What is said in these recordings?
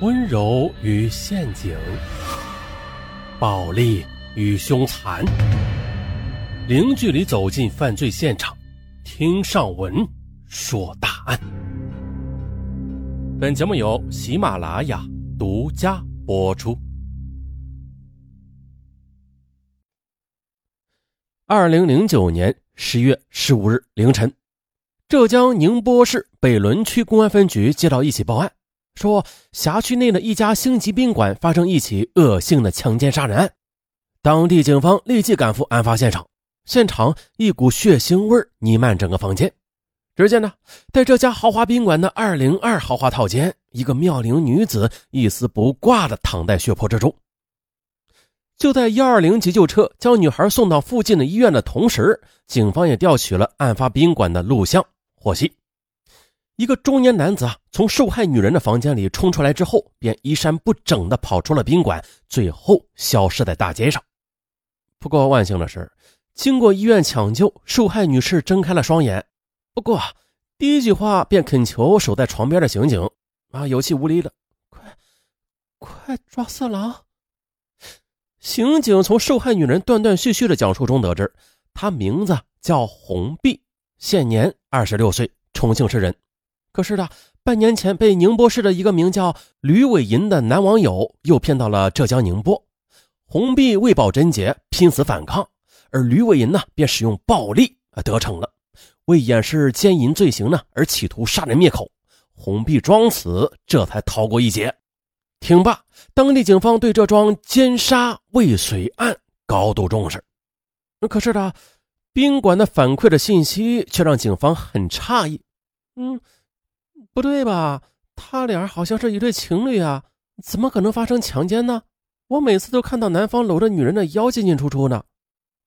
温柔与陷阱，暴力与凶残，零距离走进犯罪现场，听上文说大案。本节目由喜马拉雅独家播出。二零零九年十月十五日凌晨，浙江宁波市北仑区公安分局接到一起报案。说辖区内的一家星级宾馆发生一起恶性的强奸杀人案，当地警方立即赶赴案发现场，现场一股血腥味弥漫整个房间。只见呢，在这家豪华宾馆的二零二豪华套间，一个妙龄女子一丝不挂的躺在血泊之中。就在幺二零急救车将女孩送到附近的医院的同时，警方也调取了案发宾馆的录像，获悉。一个中年男子啊，从受害女人的房间里冲出来之后，便衣衫不整的跑出了宾馆，最后消失在大街上。不过万幸的是，经过医院抢救，受害女士睁开了双眼。不过第一句话便恳求守在床边的刑警啊，有气无力的：“快，快抓色狼！”刑警从受害女人断断续续的讲述中得知，她名字叫洪碧，现年二十六岁，重庆市人。可是呢，半年前被宁波市的一个名叫吕伟银的男网友诱骗到了浙江宁波，红碧为保贞洁，拼死反抗，而吕伟银呢便使用暴力啊得逞了。为掩饰奸淫罪行呢，而企图杀人灭口，红碧装死，这才逃过一劫。听罢，当地警方对这桩奸杀未遂案高度重视。可是呢，宾馆的反馈的信息却让警方很诧异。嗯。不对吧？他俩好像是一对情侣啊，怎么可能发生强奸呢？我每次都看到男方搂着女人的腰进进出出呢。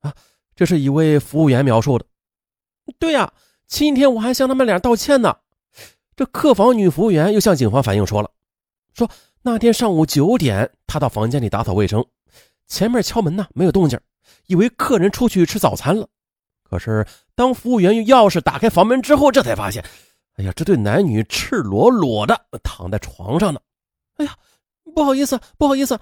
啊，这是一位服务员描述的。对呀，今天我还向他们俩道歉呢。这客房女服务员又向警方反映说了，说那天上午九点，她到房间里打扫卫生，前面敲门呢没有动静，以为客人出去吃早餐了。可是当服务员用钥匙打开房门之后，这才发现。哎呀，这对男女赤裸裸的躺在床上呢。哎呀，不好意思，不好意思。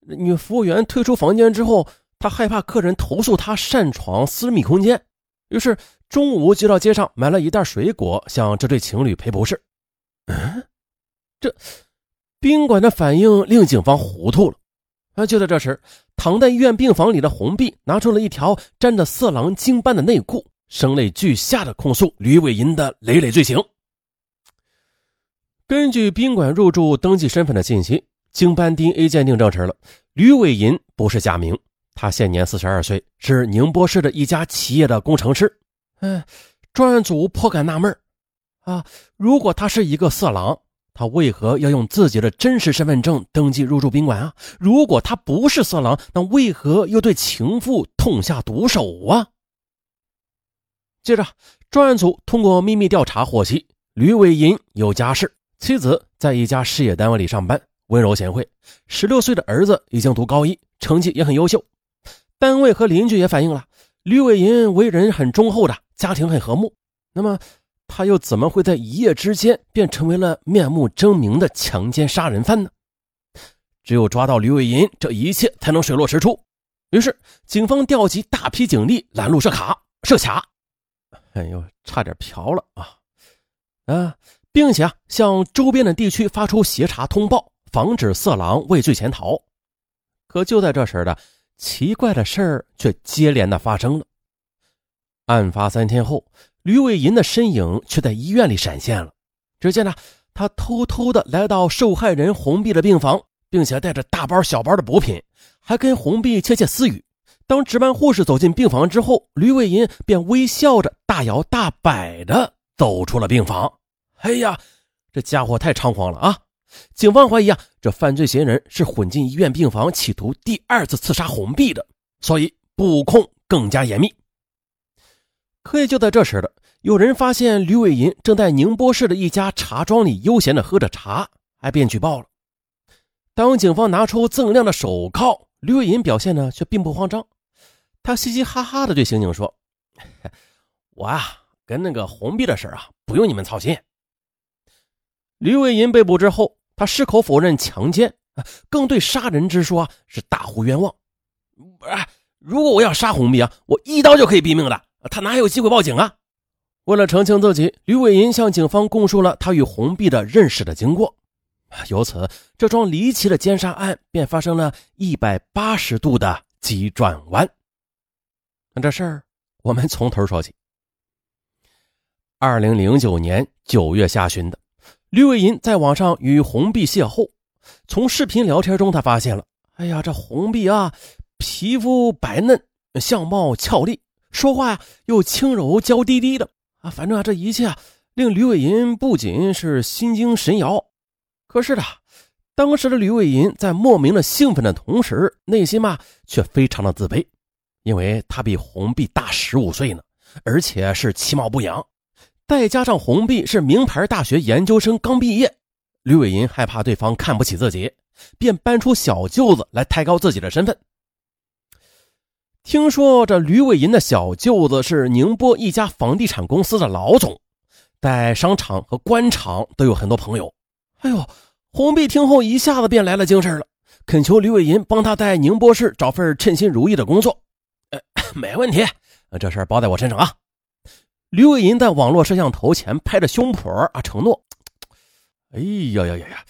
女服务员退出房间之后，她害怕客人投诉她擅闯私密空间，于是中午就到街上买了一袋水果，向这对情侣赔不是。嗯，这宾馆的反应令警方糊涂了。啊，就在这时，躺在医院病房里的红碧拿出了一条沾着色狼精斑的内裤。声泪俱下的控诉吕伟银的累累罪行。根据宾馆入住登记身份的信息，经班 DNA 鉴定证实了吕伟银不是假名，他现年四十二岁，是宁波市的一家企业的工程师。嗯，专案组颇感纳闷啊，如果他是一个色狼，他为何要用自己的真实身份证登记入住宾馆啊？如果他不是色狼，那为何又对情妇痛下毒手啊？接着，专案组通过秘密调查获悉，吕伟银有家室，妻子在一家事业单位里上班，温柔贤惠。十六岁的儿子已经读高一，成绩也很优秀。单位和邻居也反映了，吕伟银为人很忠厚的，家庭很和睦。那么，他又怎么会在一夜之间便成为了面目狰狞的强奸杀人犯呢？只有抓到吕伟银，这一切才能水落石出。于是，警方调集大批警力拦路设卡设卡。哎呦，差点瓢了啊！啊，并且啊，向周边的地区发出协查通报，防止色狼畏罪潜逃。可就在这时的奇怪的事儿却接连的发生了。案发三天后，吕伟银的身影却在医院里闪现了。只见呢，他偷偷的来到受害人红碧的病房，并且带着大包小包的补品，还跟红碧窃窃私语。当值班护士走进病房之后，吕伟银便微笑着大摇大摆的走出了病房。哎呀，这家伙太猖狂了啊！警方怀疑啊，这犯罪嫌疑人是混进医院病房，企图第二次刺杀红碧的，所以布控更加严密。可也就在这时的，有人发现吕伟银正在宁波市的一家茶庄里悠闲的喝着茶，还便举报了。当警方拿出锃亮的手铐，吕伟银表现呢却并不慌张。他嘻嘻哈哈的对刑警说：“我啊，跟那个红碧的事啊，不用你们操心。”吕伟银被捕之后，他矢口否认强奸，更对杀人之说是大呼冤枉。不是，如果我要杀红碧啊，我一刀就可以毙命的，他哪有机会报警啊？为了澄清自己，吕伟银向警方供述了他与红碧的认识的经过。由此，这桩离奇的奸杀案便发生了一百八十度的急转弯。这事儿，我们从头说起。二零零九年九月下旬的，吕伟银在网上与红碧邂逅。从视频聊天中，他发现了，哎呀，这红碧啊，皮肤白嫩，相貌俏丽，说话呀又轻柔娇滴滴的啊，反正啊，这一切啊，令吕伟银不仅是心惊神摇。可是的，当时的吕伟银在莫名的兴奋的同时，内心嘛却非常的自卑，因为他比红碧大十五岁呢，而且是其貌不扬，再加上红碧是名牌大学研究生刚毕业，吕伟银害怕对方看不起自己，便搬出小舅子来抬高自己的身份。听说这吕伟银的小舅子是宁波一家房地产公司的老总，在商场和官场都有很多朋友。哎呦！红碧听后一下子便来了精神了，恳求吕伟银帮他在宁波市找份称心如意的工作。没问题，这事儿包在我身上啊！吕伟银在网络摄像头前拍着胸脯啊，承诺：“哎呀呀呀呀！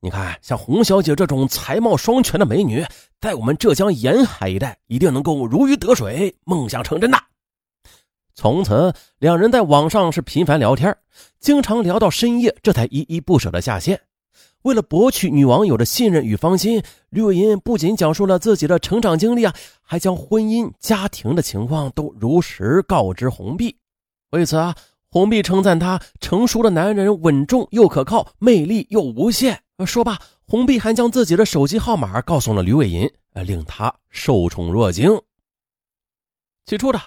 你看，像洪小姐这种才貌双全的美女，在我们浙江沿海一带，一定能够如鱼得水，梦想成真的。”从此，两人在网上是频繁聊天，经常聊到深夜，这才依依不舍的下线。为了博取女网友的信任与芳心，吕伟银不仅讲述了自己的成长经历啊，还将婚姻、家庭的情况都如实告知红碧。为此啊，红碧称赞他成熟的男人稳重又可靠，魅力又无限。说罢，红碧还将自己的手机号码告诉了吕伟银，令他受宠若惊。起初的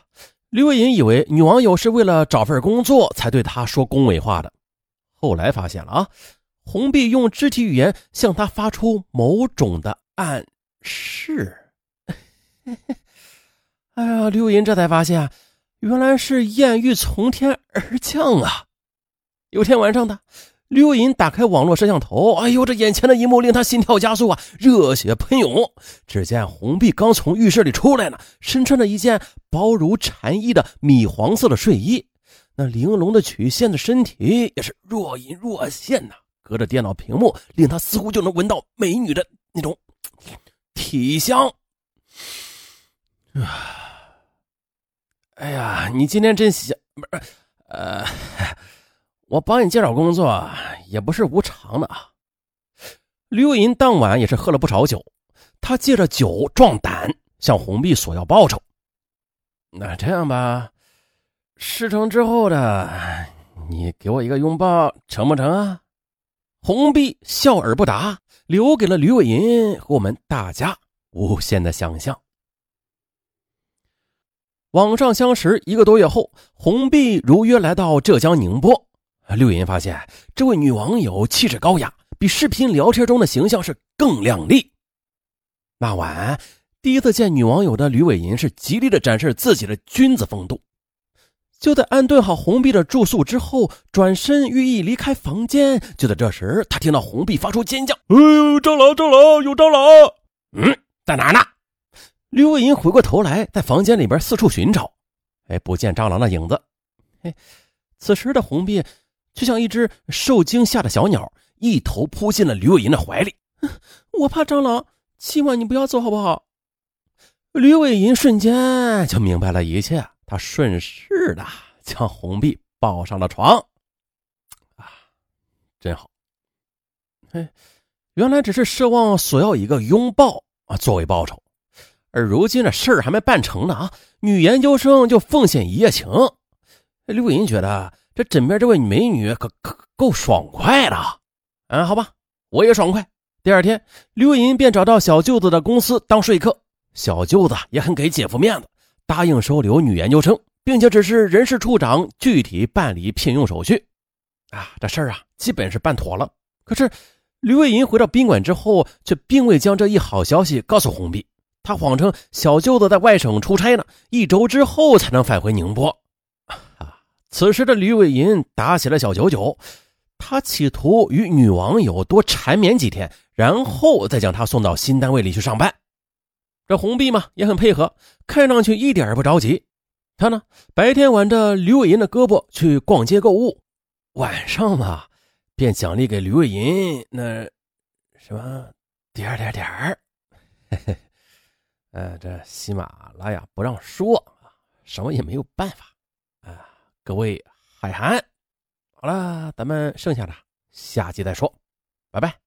吕伟银以为女网友是为了找份工作才对他说恭维话的，后来发现了啊。红碧用肢体语言向他发出某种的暗示。哎呀，刘银这才发现，原来是艳遇从天而降啊！有天晚上的，刘银打开网络摄像头，哎呦，这眼前的一幕令他心跳加速啊，热血喷涌。只见红碧刚从浴室里出来呢，身穿着一件薄如蝉翼的米黄色的睡衣，那玲珑的曲线的身体也是若隐若现呐。隔着电脑屏幕，令他似乎就能闻到美女的那种体香。啊！哎呀，你今天真香，不是？呃，我帮你介绍工作也不是无偿的啊。刘银当晚也是喝了不少酒，他借着酒壮胆，向红碧索要报酬。那这样吧，事成之后的，你给我一个拥抱，成不成啊？红碧笑而不答，留给了吕伟银和我们大家无限的想象。网上相识一个多月后，红碧如约来到浙江宁波。吕伟银发现这位女网友气质高雅，比视频聊天中的形象是更靓丽。那晚第一次见女网友的吕伟银是极力的展示自己的君子风度。就在安顿好红碧的住宿之后，转身欲意离开房间。就在这时，他听到红碧发出尖叫：“哎呦，蟑螂，蟑螂，有蟑螂！”嗯，在哪呢？吕伟银回过头来，在房间里边四处寻找，哎，不见蟑螂的影子。哎，此时的红碧就像一只受惊吓的小鸟，一头扑进了吕伟银的怀里。我怕蟑螂，希望你不要走，好不好？吕伟银瞬间就明白了一切。他顺势的 将红碧抱上了床，啊，真好。嘿，原来只是奢望索要一个拥抱啊作为报酬，而如今这事儿还没办成呢啊，女研究生就奉献一夜情。刘伟银觉得这枕边这位美女可可够爽快的，嗯，好吧，我也爽快。第二天，刘伟银便找到小舅子的公司当说客，小舅子也很给姐夫面子。答应收留女研究生，并且指示人事处长具体办理聘用手续。啊，这事儿啊，基本是办妥了。可是，吕伟银回到宾馆之后，却并未将这一好消息告诉红碧。他谎称小舅子在外省出差呢，一周之后才能返回宁波。啊，此时的吕伟银打起了小九九，他企图与女网友多缠绵几天，然后再将她送到新单位里去上班。这红碧嘛也很配合，看上去一点也不着急。他呢白天挽着吕伟银的胳膊去逛街购物，晚上嘛便奖励给吕伟银那什么点点点儿。嘿嘿，呃，这喜马拉雅不让说啊，什么也没有办法啊。各位海涵，好了，咱们剩下的下集再说，拜拜。